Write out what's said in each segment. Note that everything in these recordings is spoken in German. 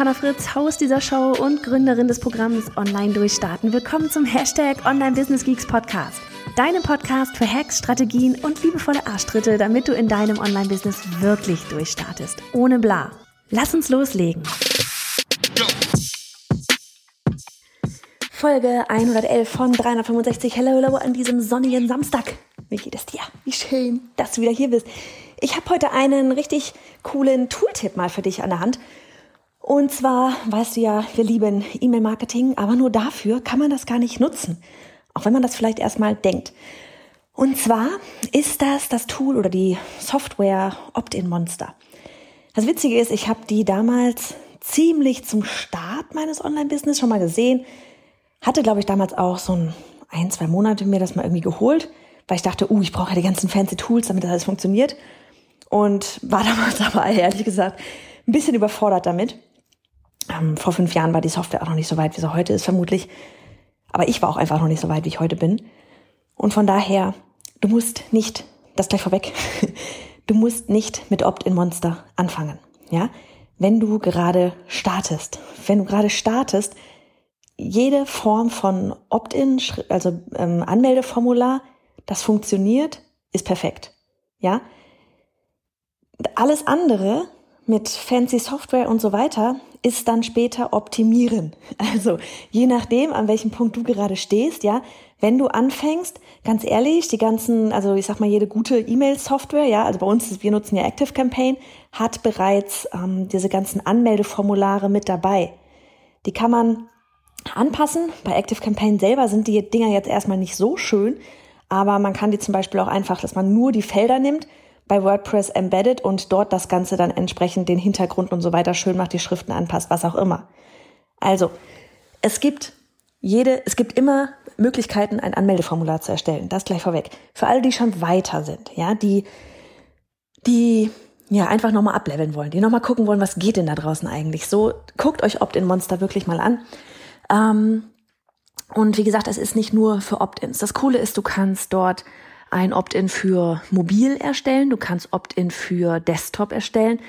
Hey, ich bin Johanna Fritz, Haus dieser Show und Gründerin des Programms Online Durchstarten. Willkommen zum Hashtag Online Business Geeks Podcast. Deinem Podcast für Hacks, Strategien und liebevolle Arschtritte, damit du in deinem Online-Business wirklich durchstartest. Ohne bla. Lass uns loslegen. Folge 111 von 365. Hello, hello an diesem sonnigen Samstag. Wie geht es dir? Wie schön, dass du wieder hier bist. Ich habe heute einen richtig coolen Tooltip mal für dich an der Hand. Und zwar, weißt du ja, wir lieben E-Mail-Marketing, aber nur dafür kann man das gar nicht nutzen. Auch wenn man das vielleicht erstmal denkt. Und zwar ist das das Tool oder die Software Opt-in Monster. Das Witzige ist, ich habe die damals ziemlich zum Start meines Online-Business schon mal gesehen. Hatte, glaube ich, damals auch so ein, ein, zwei Monate mir das mal irgendwie geholt, weil ich dachte, uh, ich brauche ja die ganzen fancy Tools, damit das alles funktioniert. Und war damals aber ehrlich gesagt ein bisschen überfordert damit. Ähm, vor fünf Jahren war die Software auch noch nicht so weit, wie sie heute ist, vermutlich. Aber ich war auch einfach noch nicht so weit, wie ich heute bin. Und von daher, du musst nicht, das gleich vorweg, du musst nicht mit Opt-in-Monster anfangen. Ja, wenn du gerade startest, wenn du gerade startest, jede Form von Opt-in, also ähm, Anmeldeformular, das funktioniert, ist perfekt. Ja, alles andere mit fancy Software und so weiter ist dann später optimieren. Also je nachdem, an welchem Punkt du gerade stehst, ja, wenn du anfängst, ganz ehrlich, die ganzen, also ich sag mal, jede gute E-Mail-Software, ja, also bei uns, wir nutzen ja Active Campaign, hat bereits ähm, diese ganzen Anmeldeformulare mit dabei. Die kann man anpassen. Bei Active Campaign selber sind die Dinger jetzt erstmal nicht so schön, aber man kann die zum Beispiel auch einfach, dass man nur die Felder nimmt bei WordPress embedded und dort das Ganze dann entsprechend den Hintergrund und so weiter schön macht, die Schriften anpasst, was auch immer. Also, es gibt jede, es gibt immer Möglichkeiten, ein Anmeldeformular zu erstellen. Das gleich vorweg. Für alle, die schon weiter sind, ja, die, die, ja, einfach nochmal ableveln wollen, die nochmal gucken wollen, was geht denn da draußen eigentlich so. Guckt euch Opt-in-Monster wirklich mal an. Ähm, und wie gesagt, es ist nicht nur für Opt-ins. Das Coole ist, du kannst dort ein Opt-in für mobil erstellen, du kannst Opt-in für Desktop erstellen.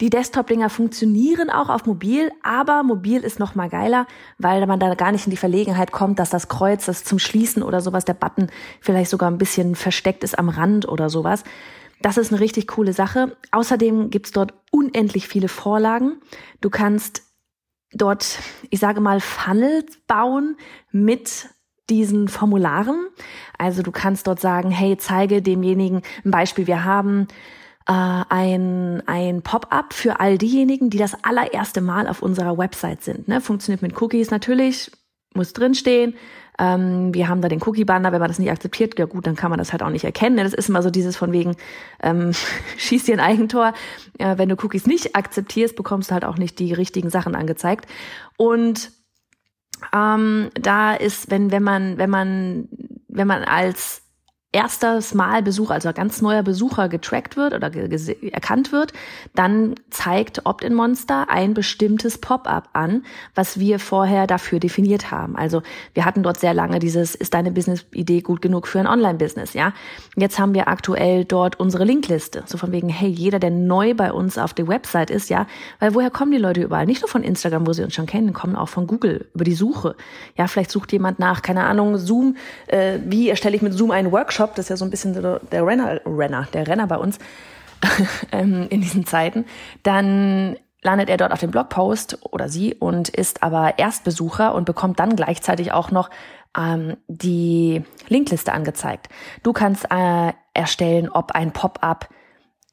Die Desktop-Dinger funktionieren auch auf mobil, aber mobil ist noch mal geiler, weil man da gar nicht in die Verlegenheit kommt, dass das Kreuz, das zum Schließen oder sowas, der Button vielleicht sogar ein bisschen versteckt ist am Rand oder sowas. Das ist eine richtig coole Sache. Außerdem gibt's dort unendlich viele Vorlagen. Du kannst dort, ich sage mal, Funnels bauen mit diesen Formularen. Also du kannst dort sagen, hey, zeige demjenigen ein Beispiel. Wir haben äh, ein, ein Pop-up für all diejenigen, die das allererste Mal auf unserer Website sind. Ne? Funktioniert mit Cookies natürlich, muss drinstehen. Ähm, wir haben da den Cookie-Banner, wenn man das nicht akzeptiert, ja gut, dann kann man das halt auch nicht erkennen. Das ist immer so dieses von wegen, ähm, schieß dir ein Eigentor. Äh, wenn du Cookies nicht akzeptierst, bekommst du halt auch nicht die richtigen Sachen angezeigt. Und ähm, da ist, wenn, wenn man, wenn man, wenn man als erstes Mal Besucher, also ganz neuer Besucher getrackt wird oder erkannt wird, dann zeigt Opt-in Monster ein bestimmtes Pop-up an, was wir vorher dafür definiert haben. Also wir hatten dort sehr lange dieses, ist deine Business-Idee gut genug für ein Online-Business, ja? Jetzt haben wir aktuell dort unsere Linkliste. So von wegen, hey, jeder, der neu bei uns auf der Website ist, ja, weil woher kommen die Leute überall? Nicht nur von Instagram, wo sie uns schon kennen, kommen auch von Google, über die Suche. Ja, vielleicht sucht jemand nach, keine Ahnung, Zoom, äh, wie erstelle ich mit Zoom einen Workshop? Shop, das ist ja so ein bisschen der, Renner, Renner, der Renner bei uns ähm, in diesen Zeiten, dann landet er dort auf dem Blogpost oder sie und ist aber Erstbesucher und bekommt dann gleichzeitig auch noch ähm, die Linkliste angezeigt. Du kannst äh, erstellen, ob ein Pop-up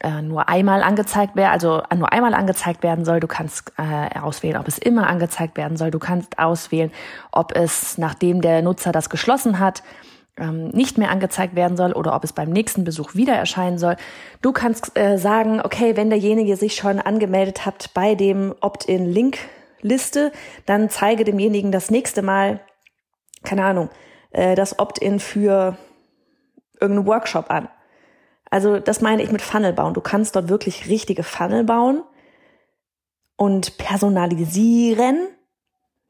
äh, nur einmal angezeigt werden, also nur einmal angezeigt werden soll. Du kannst äh, auswählen, ob es immer angezeigt werden soll. Du kannst auswählen, ob es, nachdem der Nutzer das geschlossen hat, ähm, nicht mehr angezeigt werden soll oder ob es beim nächsten Besuch wieder erscheinen soll. Du kannst äh, sagen, okay, wenn derjenige sich schon angemeldet hat bei dem Opt-in-Link, Liste, dann zeige demjenigen das nächste Mal, keine Ahnung, äh, das Opt-in für irgendeinen Workshop an. Also das meine ich mit Funnel bauen. Du kannst dort wirklich richtige Funnel bauen und personalisieren.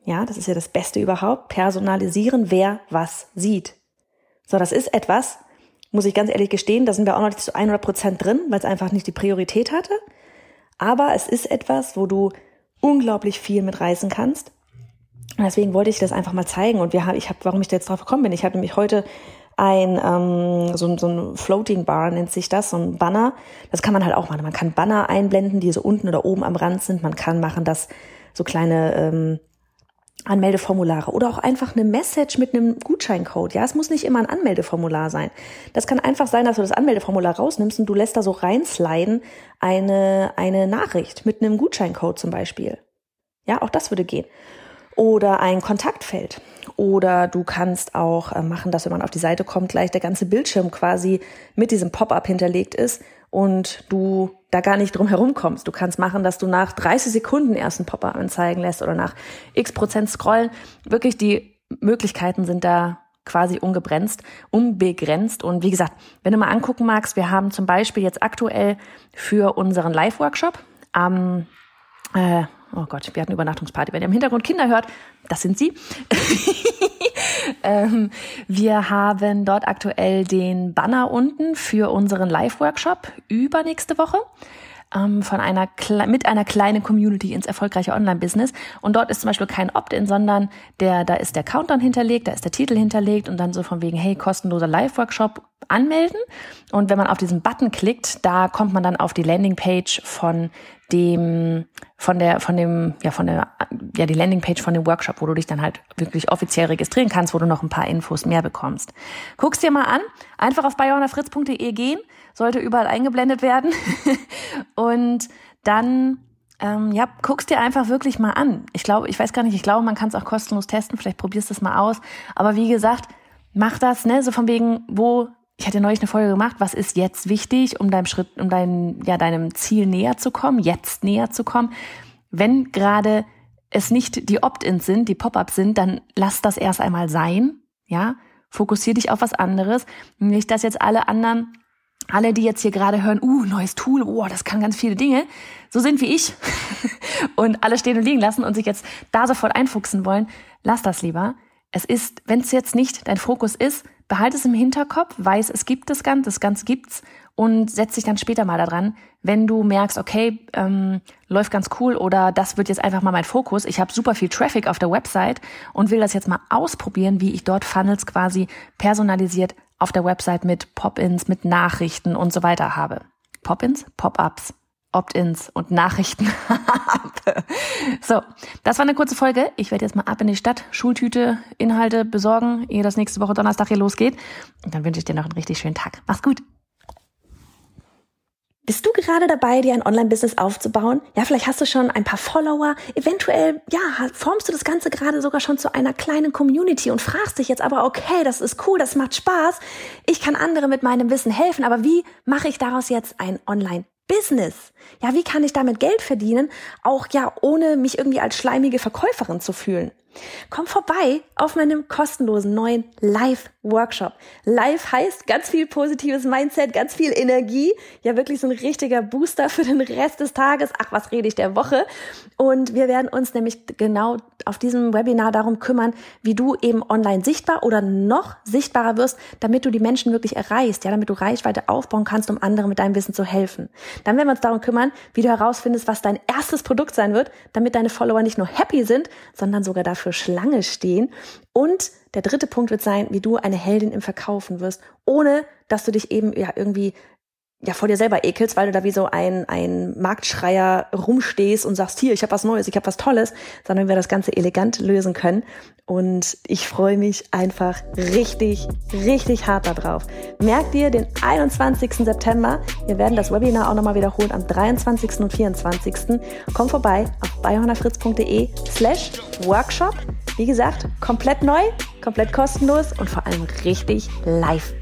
Ja, das ist ja das Beste überhaupt. Personalisieren, wer was sieht. So, das ist etwas, muss ich ganz ehrlich gestehen, da sind wir auch noch nicht zu 100 Prozent drin, weil es einfach nicht die Priorität hatte. Aber es ist etwas, wo du unglaublich viel mitreißen kannst. Und deswegen wollte ich das einfach mal zeigen. Und wir haben, ich habe, warum ich da jetzt drauf gekommen bin, ich habe nämlich heute ein ähm, so, so ein Floating Bar nennt sich das, so ein Banner. Das kann man halt auch machen. Man kann Banner einblenden, die so unten oder oben am Rand sind. Man kann machen, dass so kleine ähm, Anmeldeformulare oder auch einfach eine Message mit einem Gutscheincode. Ja, es muss nicht immer ein Anmeldeformular sein. Das kann einfach sein, dass du das Anmeldeformular rausnimmst und du lässt da so reinsliden eine, eine Nachricht mit einem Gutscheincode zum Beispiel. Ja, auch das würde gehen. Oder ein Kontaktfeld. Oder du kannst auch äh, machen, dass wenn man auf die Seite kommt, gleich der ganze Bildschirm quasi mit diesem Pop-up hinterlegt ist und du da gar nicht drum herum kommst. Du kannst machen, dass du nach 30 Sekunden erst ein Pop-up anzeigen lässt oder nach x Prozent scrollen. Wirklich die Möglichkeiten sind da quasi ungebrenzt, unbegrenzt. Und wie gesagt, wenn du mal angucken magst, wir haben zum Beispiel jetzt aktuell für unseren Live-Workshop am äh, oh Gott, wir hatten Übernachtungsparty. Wenn ihr im Hintergrund Kinder hört, das sind sie. ähm, wir haben dort aktuell den Banner unten für unseren Live-Workshop übernächste Woche ähm, von einer mit einer kleinen Community ins erfolgreiche Online-Business. Und dort ist zum Beispiel kein Opt-in, sondern der, da ist der Countdown hinterlegt, da ist der Titel hinterlegt und dann so von wegen, hey, kostenloser Live-Workshop anmelden. Und wenn man auf diesen Button klickt, da kommt man dann auf die Landingpage von dem, von der, von dem, ja, von der, ja, die Landingpage von dem Workshop, wo du dich dann halt wirklich offiziell registrieren kannst, wo du noch ein paar Infos mehr bekommst. Guck's dir mal an. Einfach auf bayonafritz.de gehen sollte überall eingeblendet werden. und dann ähm, ja, guck's dir einfach wirklich mal an. Ich glaube, ich weiß gar nicht, ich glaube, man kann es auch kostenlos testen, vielleicht probierst du es mal aus. Aber wie gesagt, mach das, ne, so von wegen, wo, ich hatte neulich eine Folge gemacht, was ist jetzt wichtig, um deinem Schritt, um dein, ja, deinem Ziel näher zu kommen, jetzt näher zu kommen. Wenn gerade es nicht die Opt-ins sind, die Pop-ups sind, dann lass das erst einmal sein, ja. Fokussier dich auf was anderes. Nicht, dass jetzt alle anderen alle, die jetzt hier gerade hören, uh, neues Tool, oh, das kann ganz viele Dinge, so sind wie ich und alle stehen und liegen lassen und sich jetzt da sofort einfuchsen wollen, lass das lieber. Es ist, wenn es jetzt nicht dein Fokus ist, behalte es im Hinterkopf, weiß, es gibt das Ganze, das Ganze gibt's und setz dich dann später mal daran, wenn du merkst, okay, ähm, läuft ganz cool oder das wird jetzt einfach mal mein Fokus. Ich habe super viel Traffic auf der Website und will das jetzt mal ausprobieren, wie ich dort Funnels quasi personalisiert auf der Website mit Pop-ins, mit Nachrichten und so weiter habe. Pop-ins, Pop-ups, Opt-ins und Nachrichten habe. so, das war eine kurze Folge. Ich werde jetzt mal ab in die Stadt, Schultüte, Inhalte besorgen, ehe das nächste Woche Donnerstag hier losgeht. Und dann wünsche ich dir noch einen richtig schönen Tag. Mach's gut. Bist du gerade dabei, dir ein Online-Business aufzubauen? Ja, vielleicht hast du schon ein paar Follower. Eventuell, ja, formst du das Ganze gerade sogar schon zu einer kleinen Community und fragst dich jetzt aber, okay, das ist cool, das macht Spaß. Ich kann andere mit meinem Wissen helfen, aber wie mache ich daraus jetzt ein Online Business. Ja, wie kann ich damit Geld verdienen? Auch ja, ohne mich irgendwie als schleimige Verkäuferin zu fühlen. Komm vorbei auf meinem kostenlosen neuen Live-Workshop. Live heißt ganz viel positives Mindset, ganz viel Energie. Ja, wirklich so ein richtiger Booster für den Rest des Tages. Ach, was rede ich der Woche? Und wir werden uns nämlich genau auf diesem Webinar darum kümmern, wie du eben online sichtbar oder noch sichtbarer wirst, damit du die Menschen wirklich erreichst. Ja, damit du Reichweite aufbauen kannst, um anderen mit deinem Wissen zu helfen. Dann werden wir uns darum kümmern, wie du herausfindest, was dein erstes Produkt sein wird, damit deine Follower nicht nur happy sind, sondern sogar dafür für Schlange stehen. Und der dritte Punkt wird sein, wie du eine Heldin im Verkaufen wirst, ohne dass du dich eben ja irgendwie ja vor dir selber ekelst, weil du da wie so ein, ein Marktschreier rumstehst und sagst, hier, ich habe was Neues, ich habe was Tolles, sondern wir das Ganze elegant lösen können. Und ich freue mich einfach richtig, richtig hart darauf. Merk dir den 21. September. Wir werden das Webinar auch nochmal wiederholen am 23. und 24. Komm vorbei auf bayhonnerfritz.de slash Workshop. Wie gesagt, komplett neu, komplett kostenlos und vor allem richtig live.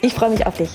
Ich freue mich auf dich.